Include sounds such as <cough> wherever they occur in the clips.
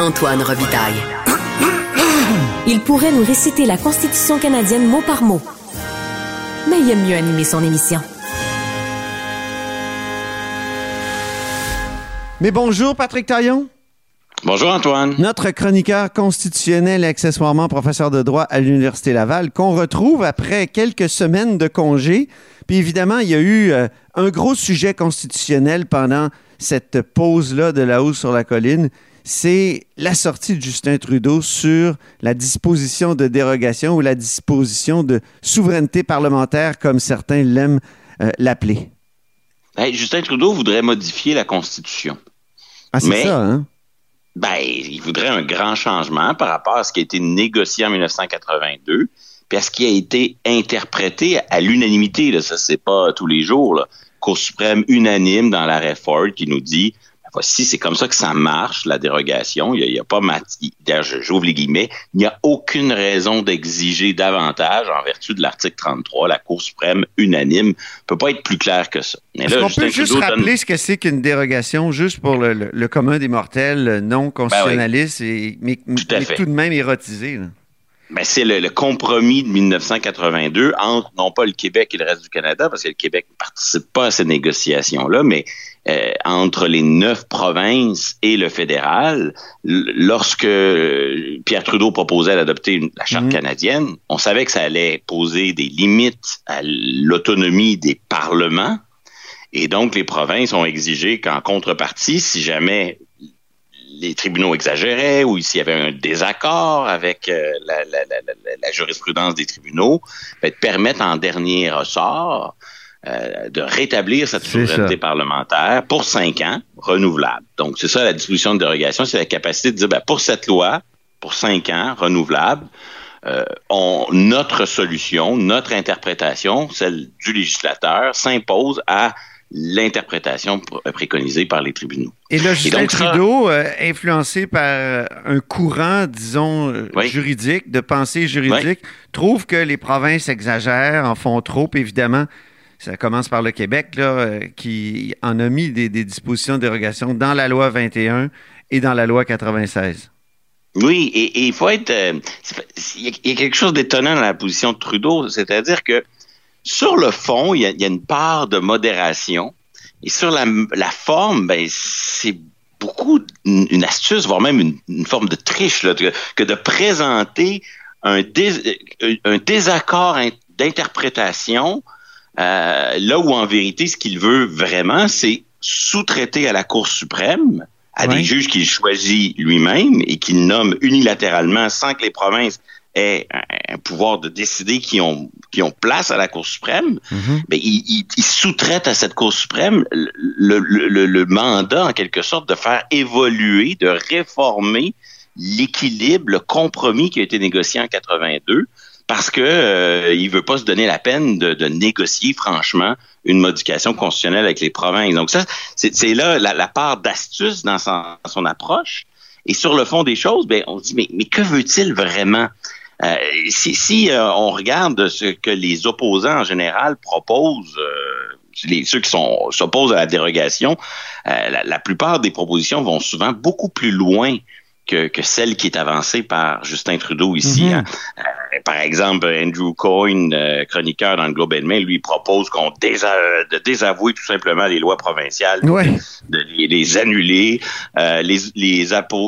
Antoine Robitaille. <clears throat> Il pourrait nous réciter la Constitution canadienne mot par mot. Mais il aime mieux animer son émission. Mais bonjour, Patrick Taillon. Bonjour Antoine. Notre chroniqueur constitutionnel et accessoirement professeur de droit à l'Université Laval, qu'on retrouve après quelques semaines de congé. Puis évidemment, il y a eu euh, un gros sujet constitutionnel pendant cette pause-là de la hausse sur la colline. C'est la sortie de Justin Trudeau sur la disposition de dérogation ou la disposition de souveraineté parlementaire, comme certains l'aiment euh, l'appeler. Justin Trudeau voudrait modifier la Constitution. Ah, c'est ça, hein? Ben, il voudrait un grand changement par rapport à ce qui a été négocié en 1982, puis à ce qui a été interprété à l'unanimité. Ça, c'est pas tous les jours. Là. Cour suprême unanime dans l'arrêt Ford qui nous dit voici, c'est comme ça que ça marche, la dérogation. Il n'y a, pas, j'ouvre les guillemets, il n'y a aucune raison d'exiger davantage en vertu de l'article 33. La Cour suprême unanime peut pas être plus clair que ça. Est-ce qu'on peut juste rappeler ce que c'est qu'une dérogation, juste pour le, commun des mortels non ben constitutionnalistes, mais, tout, de même érotisé? Ben, c'est le, compromis de 1982 entre non pas le Québec et le reste du Canada, parce que le Québec ne participe pas à ces négociations-là, mais euh, entre les neuf provinces et le fédéral, lorsque Pierre Trudeau proposait d'adopter la charte mhm. canadienne, on savait que ça allait poser des limites à l'autonomie des parlements. Et donc, les provinces ont exigé qu'en contrepartie, si jamais les tribunaux exagéraient ou s'il y avait un désaccord avec euh, la, jurisprudence des tribunaux, ben, de permettre en dernier ressort euh, de rétablir cette souveraineté parlementaire pour cinq ans, renouvelable. Donc, c'est ça la disposition de dérogation, c'est la capacité de dire, ben, pour cette loi, pour cinq ans, renouvelable, euh, on, notre solution, notre interprétation, celle du législateur, s'impose à l'interprétation préconisée par les tribunaux. Et là, Justin Trudeau, euh, influencé par un courant, disons, juridique, de pensée juridique, trouve que les provinces exagèrent, en font trop, évidemment ça commence par le Québec, là, euh, qui en a mis des, dispositions de dérogation dans la loi 21 et dans la loi 96. Oui, et, il faut être. Euh, il y, a quelque chose d'étonnant dans la position de Trudeau, c'est-à-dire que sur le fond, il y, a, une part de modération, et sur la, forme, ben, c'est beaucoup une, astuce, voire même une, forme de triche, que, de présenter un, un désaccord d'interprétation euh, là où en vérité, ce qu'il veut vraiment, c'est sous-traiter à la Cour suprême, à des juges qu'il choisit lui-même et qu'il nomme unilatéralement sans que les provinces aient un, pouvoir de décider qui ont qui ont place à la Cour suprême, mais il, sous-traite à cette Cour suprême le, le, le, mandat, en quelque sorte, de faire évoluer, de réformer l'équilibre, le compromis qui a été négocié en 82 parce que euh, il veut pas se donner la peine de, négocier franchement une modification constitutionnelle avec les provinces. Donc ça, c'est là la, part d'astuce dans son, approche. Et sur le fond des choses, ben on se dit mais, que veut-il vraiment? Euh, Si, euh, on regarde ce que les opposants en général proposent. Ceux qui s'opposent à la dérogation, la, plupart des propositions vont souvent beaucoup plus loin que, celle qui est avancée par Justin Trudeau ici. Mhm. Hein. Euh, par exemple, Andrew Coyne, euh, chroniqueur dans le Globe and Mail, lui propose qu'on de désavouer tout simplement les lois provinciales, de les, annuler, euh, les, les,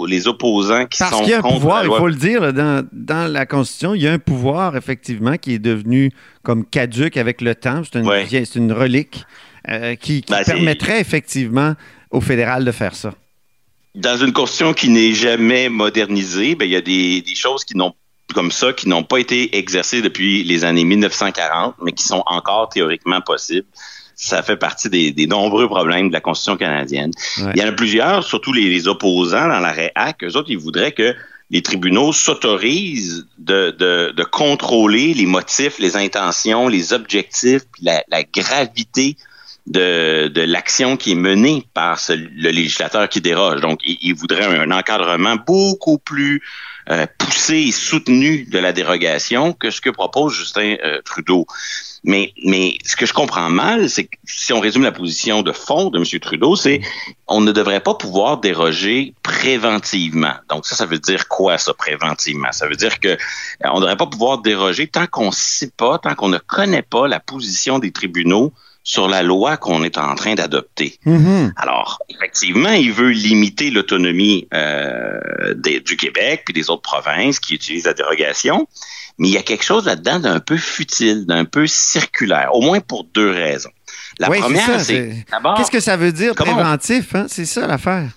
les, opposants qui Parce sont qu'il y a un pouvoir, il faut le dire, dans, dans, la Constitution, il y a un pouvoir effectivement qui est devenu comme caduque avec le temps. C'est une, une relique qui, qui ben, permettrait effectivement au fédéral de faire ça dans une constitution qui n'est jamais modernisée, ben, il y a des, des choses qui n'ont comme ça qui n'ont pas été exercées depuis les années 1940, mais qui sont encore théoriquement possibles. Ça fait partie des, des nombreux problèmes de la Constitution canadienne. Il y en a plusieurs, surtout les, les opposants dans l'arrêt HAC. Eux autres, ils voudraient que les tribunaux s'autorisent de, de, de, contrôler les motifs, les intentions, les objectifs, puis la, la gravité de, de l'action qui est menée par le législateur qui déroge. Donc, il, voudrait un, encadrement beaucoup plus euh, poussé et soutenu de la dérogation que ce que propose Justin euh, Trudeau. Mais, mais ce que je comprends mal, c'est que si on résume la position de fond de M. Trudeau, c'est on ne devrait pas pouvoir déroger préventivement. Donc ça, ça veut dire quoi ça préventivement? Ça veut dire que euh, on ne devrait pas pouvoir déroger tant qu'on ne sait pas, tant qu'on ne connaît pas la position des tribunaux sur la loi qu'on est en train d'adopter. Mm-hmm. Alors, effectivement, il veut limiter l'autonomie euh, du Québec puis des autres provinces qui utilisent la dérogation, mais il y a quelque chose là-dedans d'un peu futile, d'un peu circulaire, au moins pour deux raisons. La première, c'est qu'est-ce que ça veut dire préventif hein? C'est ça l'affaire.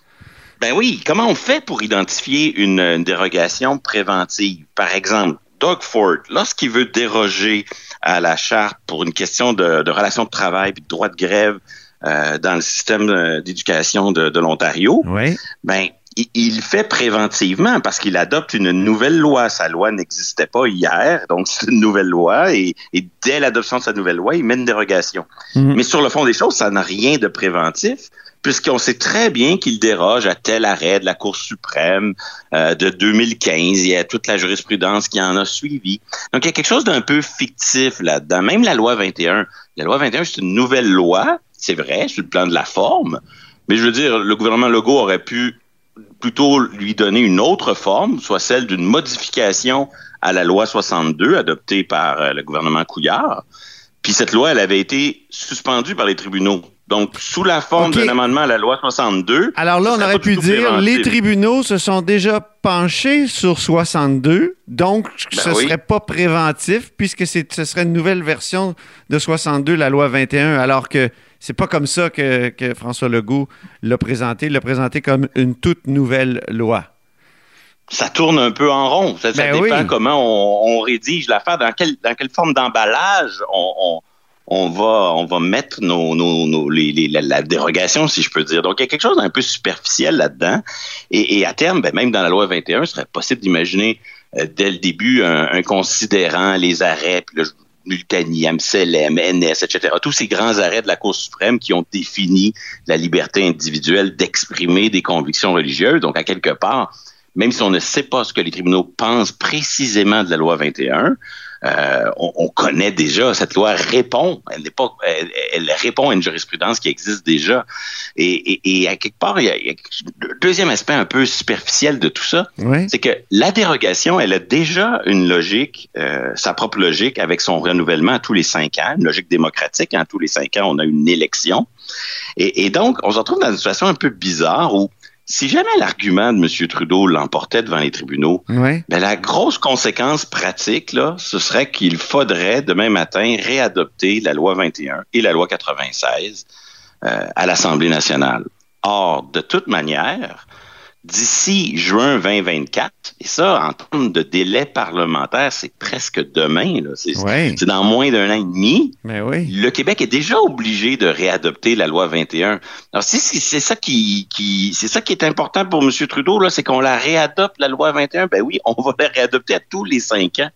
Ben oui, comment on fait pour identifier une dérogation préventive? Par exemple, Doug Ford, lorsqu'il veut déroger à la charte pour une question de, de relations de travail et de droit de grève euh, dans le système euh, d'éducation de, de l'Ontario, oui. ben il, fait préventivement parce qu'il adopte une nouvelle loi. Sa loi n'existait pas hier, donc c'est une nouvelle loi et, dès l'adoption de sa nouvelle loi, il met une dérogation. Mhm. Mais sur le fond des choses, ça n'a rien de préventif puisqu'on sait très bien qu'il déroge à tel arrêt de la Cour suprême euh, de 2015. Il y a toute la jurisprudence qui en a suivi. Donc, il y a quelque chose d'un peu fictif là-dedans. Même la loi 21. La loi 21, c'est une nouvelle loi, c'est vrai, sur le plan de la forme. Mais je veux dire, le gouvernement Legault aurait pu plutôt lui donner une autre forme, soit celle d'une modification à la loi 62 adoptée par euh, le gouvernement Couillard. Puis cette loi, elle avait été suspendue par les tribunaux. Donc, sous la forme d'un amendement à la loi 62. Alors là, on aurait pu dire les tribunaux se sont déjà penchés sur 62, donc ben ce ne serait pas préventif puisque ce serait une nouvelle version de 62, la loi 21, alors que c'est pas comme ça que, François Legault l'a présenté. Il l'a présenté comme une toute nouvelle loi ça tourne un peu en rond. Ça, ben dépend comment on, rédige l'affaire, dans quelle, dans quelle forme d'emballage on, on va on va mettre nos, nos, les, la, dérogation, si je peux dire. Donc, il y a quelque chose d'un peu superficiel là-dedans. Et, à terme, ben, même dans la loi 21, ce serait possible d'imaginer euh, dès le début un, considérant les arrêts, puis le Multani, MCLM, NS, etc. Tous ces grands arrêts de la Cour suprême qui ont défini la liberté individuelle d'exprimer des convictions religieuses. Donc, à quelque part, même si on ne sait pas ce que les tribunaux pensent précisément de la loi 21, euh, on, connaît déjà cette loi répond, elle n'est pas, elle, répond à une jurisprudence qui existe déjà. Et, à quelque part, il y, a, le deuxième aspect un peu superficiel de tout ça, c'est que la dérogation, elle a déjà une logique, euh, sa propre logique avec son renouvellement tous les cinq ans, une logique démocratique. Hein, tous les cinq ans, on a une élection. Et, et donc, on se retrouve dans une situation un peu bizarre où si jamais l'argument de M. Trudeau l'emportait devant les tribunaux, ben, la grosse conséquence pratique, là, ce serait qu'il faudrait demain matin réadopter la loi 21 et la loi 96 euh, à l'Assemblée nationale. Or, de toute manière, d'ici juin 2024, et ça, en termes de délai parlementaire, c'est presque demain. C'est dans moins d'un an et demi. Mais oui. Le Québec est déjà obligé de réadopter la loi 21. Alors, c'est ça qui, qui c'est ça qui est important pour M. Trudeau, là, c'est qu'on la réadopte, la loi 21. Ben oui, on va la réadopter à tous les cinq ans.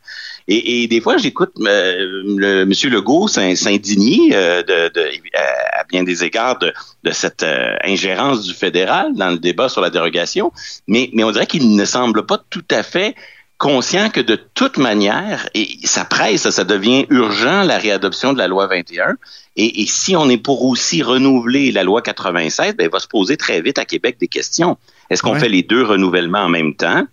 Et, et des fois, j'écoute euh, le, M. Legault s'indigner euh, de, de, à bien des égards de, de cette euh, ingérence du fédéral dans le débat sur la dérogation, mais, mais on dirait qu'il ne semble pas tout à fait conscient que de toute manière, et ça presse, ça devient urgent la réadoption de la loi 21. Et, et si on est pour aussi renouveler la loi 96, ben, il va se poser très vite à Québec des questions. Est-ce qu'on fait les deux renouvellements en même temps?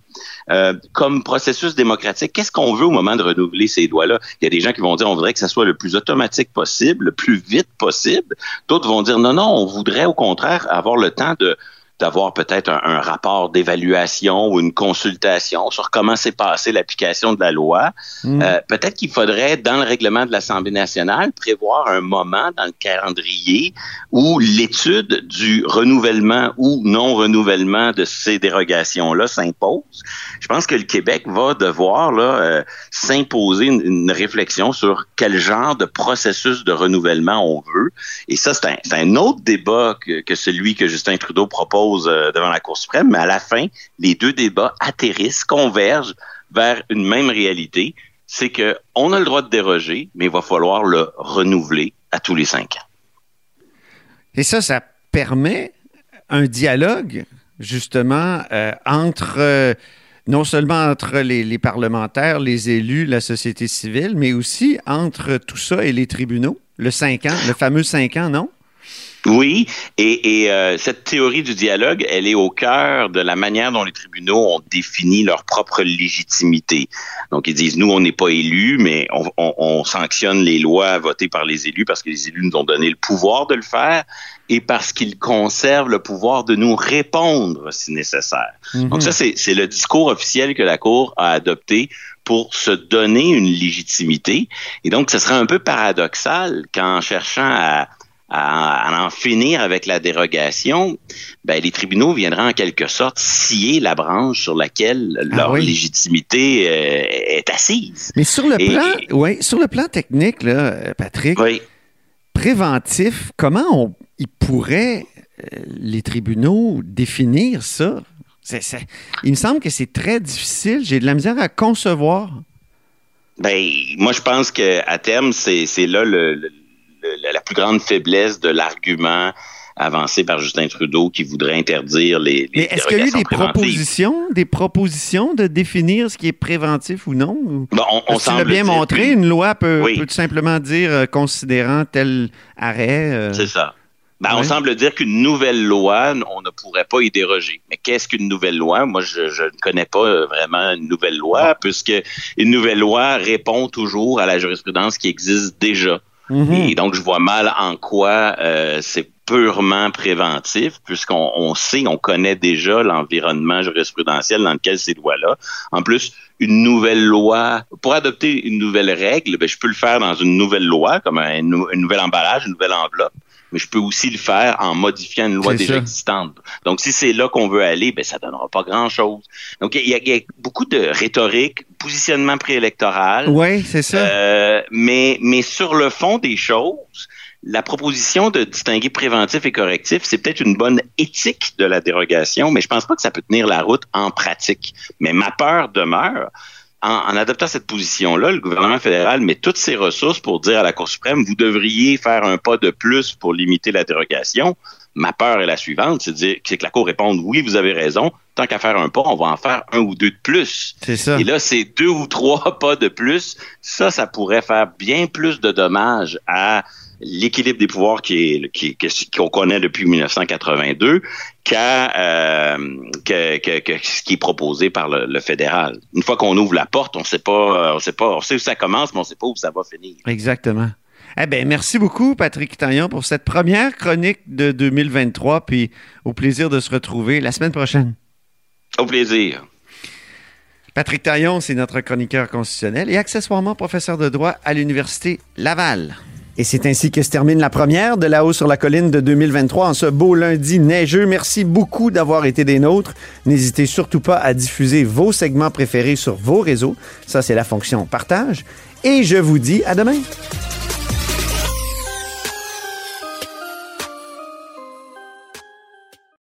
Euh, comme processus démocratique, qu'est-ce qu'on veut au moment de renouveler ces lois-là? Il y a des gens qui vont dire on voudrait que ça soit le plus automatique possible, le plus vite possible. D'autres vont dire non, non, on voudrait au contraire avoir le temps de d'avoir peut-être un, rapport d'évaluation ou une consultation sur comment s'est passée l'application de la loi. Hmm. Euh, peut-être qu'il faudrait, dans le règlement de l'Assemblée nationale, prévoir un moment dans le calendrier où l'étude du renouvellement ou non-renouvellement de ces dérogations-là s'impose. Je pense que le Québec va devoir là euh, s'imposer une, réflexion sur quel genre de processus de renouvellement on veut. Et ça, c'est un, un, autre débat que, que celui que Justin Trudeau propose euh, devant la Cour suprême, mais à la fin, les deux débats atterrissent, convergent vers une même réalité, c'est qu'on a le droit de déroger, mais il va falloir le renouveler à tous les cinq ans. Et ça, ça permet un dialogue, justement, euh, entre, euh, non seulement entre les, les, parlementaires, les élus, la société civile, mais aussi entre tout ça et les tribunaux. Le 5 ans, le fameux 5 ans, non? Oui, et, et euh, cette théorie du dialogue, elle est au cœur de la manière dont les tribunaux ont défini leur propre légitimité. Donc, ils disent, nous, on n'est pas élus, mais on, on, on, sanctionne les lois votées par les élus parce que les élus nous ont donné le pouvoir de le faire et parce qu'ils conservent le pouvoir de nous répondre si nécessaire. Mm -hmm. Donc, ça, c'est le discours officiel que la Cour a adopté pour se donner une légitimité. Et donc, ce serait un peu paradoxal qu'en cherchant à à, en finir avec la dérogation, ben, les tribunaux viendraient en quelque sorte scier la branche sur laquelle ah leur oui. légitimité euh, est assise. Mais sur le plan, et, ouais, sur le plan technique, là, Patrick, oui. préventif, comment on, ils pourraient euh, les tribunaux définir ça? C est, c est, il me semble que c'est très difficile. J'ai de la misère à concevoir. Ben, moi, je pense qu'à terme, c'est là le, le la plus grande faiblesse de l'argument avancé par Justin Trudeau qui voudrait interdire les, les Mais est-ce qu'il y a eu des propositions, des propositions de définir ce qui est préventif ou non? Bon, on, l'as bien montré, une loi peut, oui. peut tout simplement dire euh, considérant tel arrêt. Euh... C'est ça. Ben, oui. On semble dire qu'une nouvelle loi, on ne pourrait pas y déroger. Mais qu'est-ce qu'une nouvelle loi? Moi, je, je, ne connais pas vraiment une nouvelle loi, puisque une nouvelle loi répond toujours à la jurisprudence qui existe déjà. -hmm. Et donc, je vois mal en quoi euh, c'est purement préventif, puisqu'on on sait, on connaît déjà l'environnement jurisprudentiel dans lequel ces lois-là. En plus, une nouvelle loi, pour adopter une nouvelle règle, ben, je peux le faire dans une nouvelle loi, comme un, un nouvel emballage, une nouvelle enveloppe mais je peux aussi le faire en modifiant une loi déjà ça. existante. Donc, si c'est là qu'on veut aller, ben ça donnera pas grand-chose. Donc, il y, y, a beaucoup de rhétorique, positionnement préélectoral. Oui, c'est ça. Euh, mais, mais sur le fond des choses, la proposition de distinguer préventif et correctif, c'est peut-être une bonne éthique de la dérogation, mais je pense pas que ça peut tenir la route en pratique. Mais ma peur demeure en, en, adoptant cette position-là, le gouvernement fédéral met toutes ses ressources pour dire à la Cour suprême, vous devriez faire un pas de plus pour limiter la dérogation. Ma peur est la suivante, c'est que la Cour réponde, oui, vous avez raison, tant qu'à faire un pas, on va en faire un ou deux de plus. C'est ça. Et là, c'est deux ou trois <laughs> pas de plus. Ça, ça pourrait faire bien plus de dommages à l'équilibre des pouvoirs qui est qui, qu'on connaît depuis 1982 qu'à euh, que, que, que, ce qui est proposé par le, le fédéral. Une fois qu'on ouvre la porte, on sait pas on sait pas on sait où ça commence mais on sait pas où ça va finir. Exactement. Eh bien, merci beaucoup, Patrick Taillon, pour cette première chronique de 2023, puis au plaisir de se retrouver la semaine prochaine. Au plaisir. Patrick Taillon, c'est notre chroniqueur constitutionnel et accessoirement professeur de droit à l'Université Laval. Et c'est ainsi que se termine la première de La Haut sur la colline de 2023 en ce beau lundi neigeux. Merci beaucoup d'avoir été des nôtres. N'hésitez surtout pas à diffuser vos segments préférés sur vos réseaux. Ça, c'est la fonction partage. Et je vous dis à demain.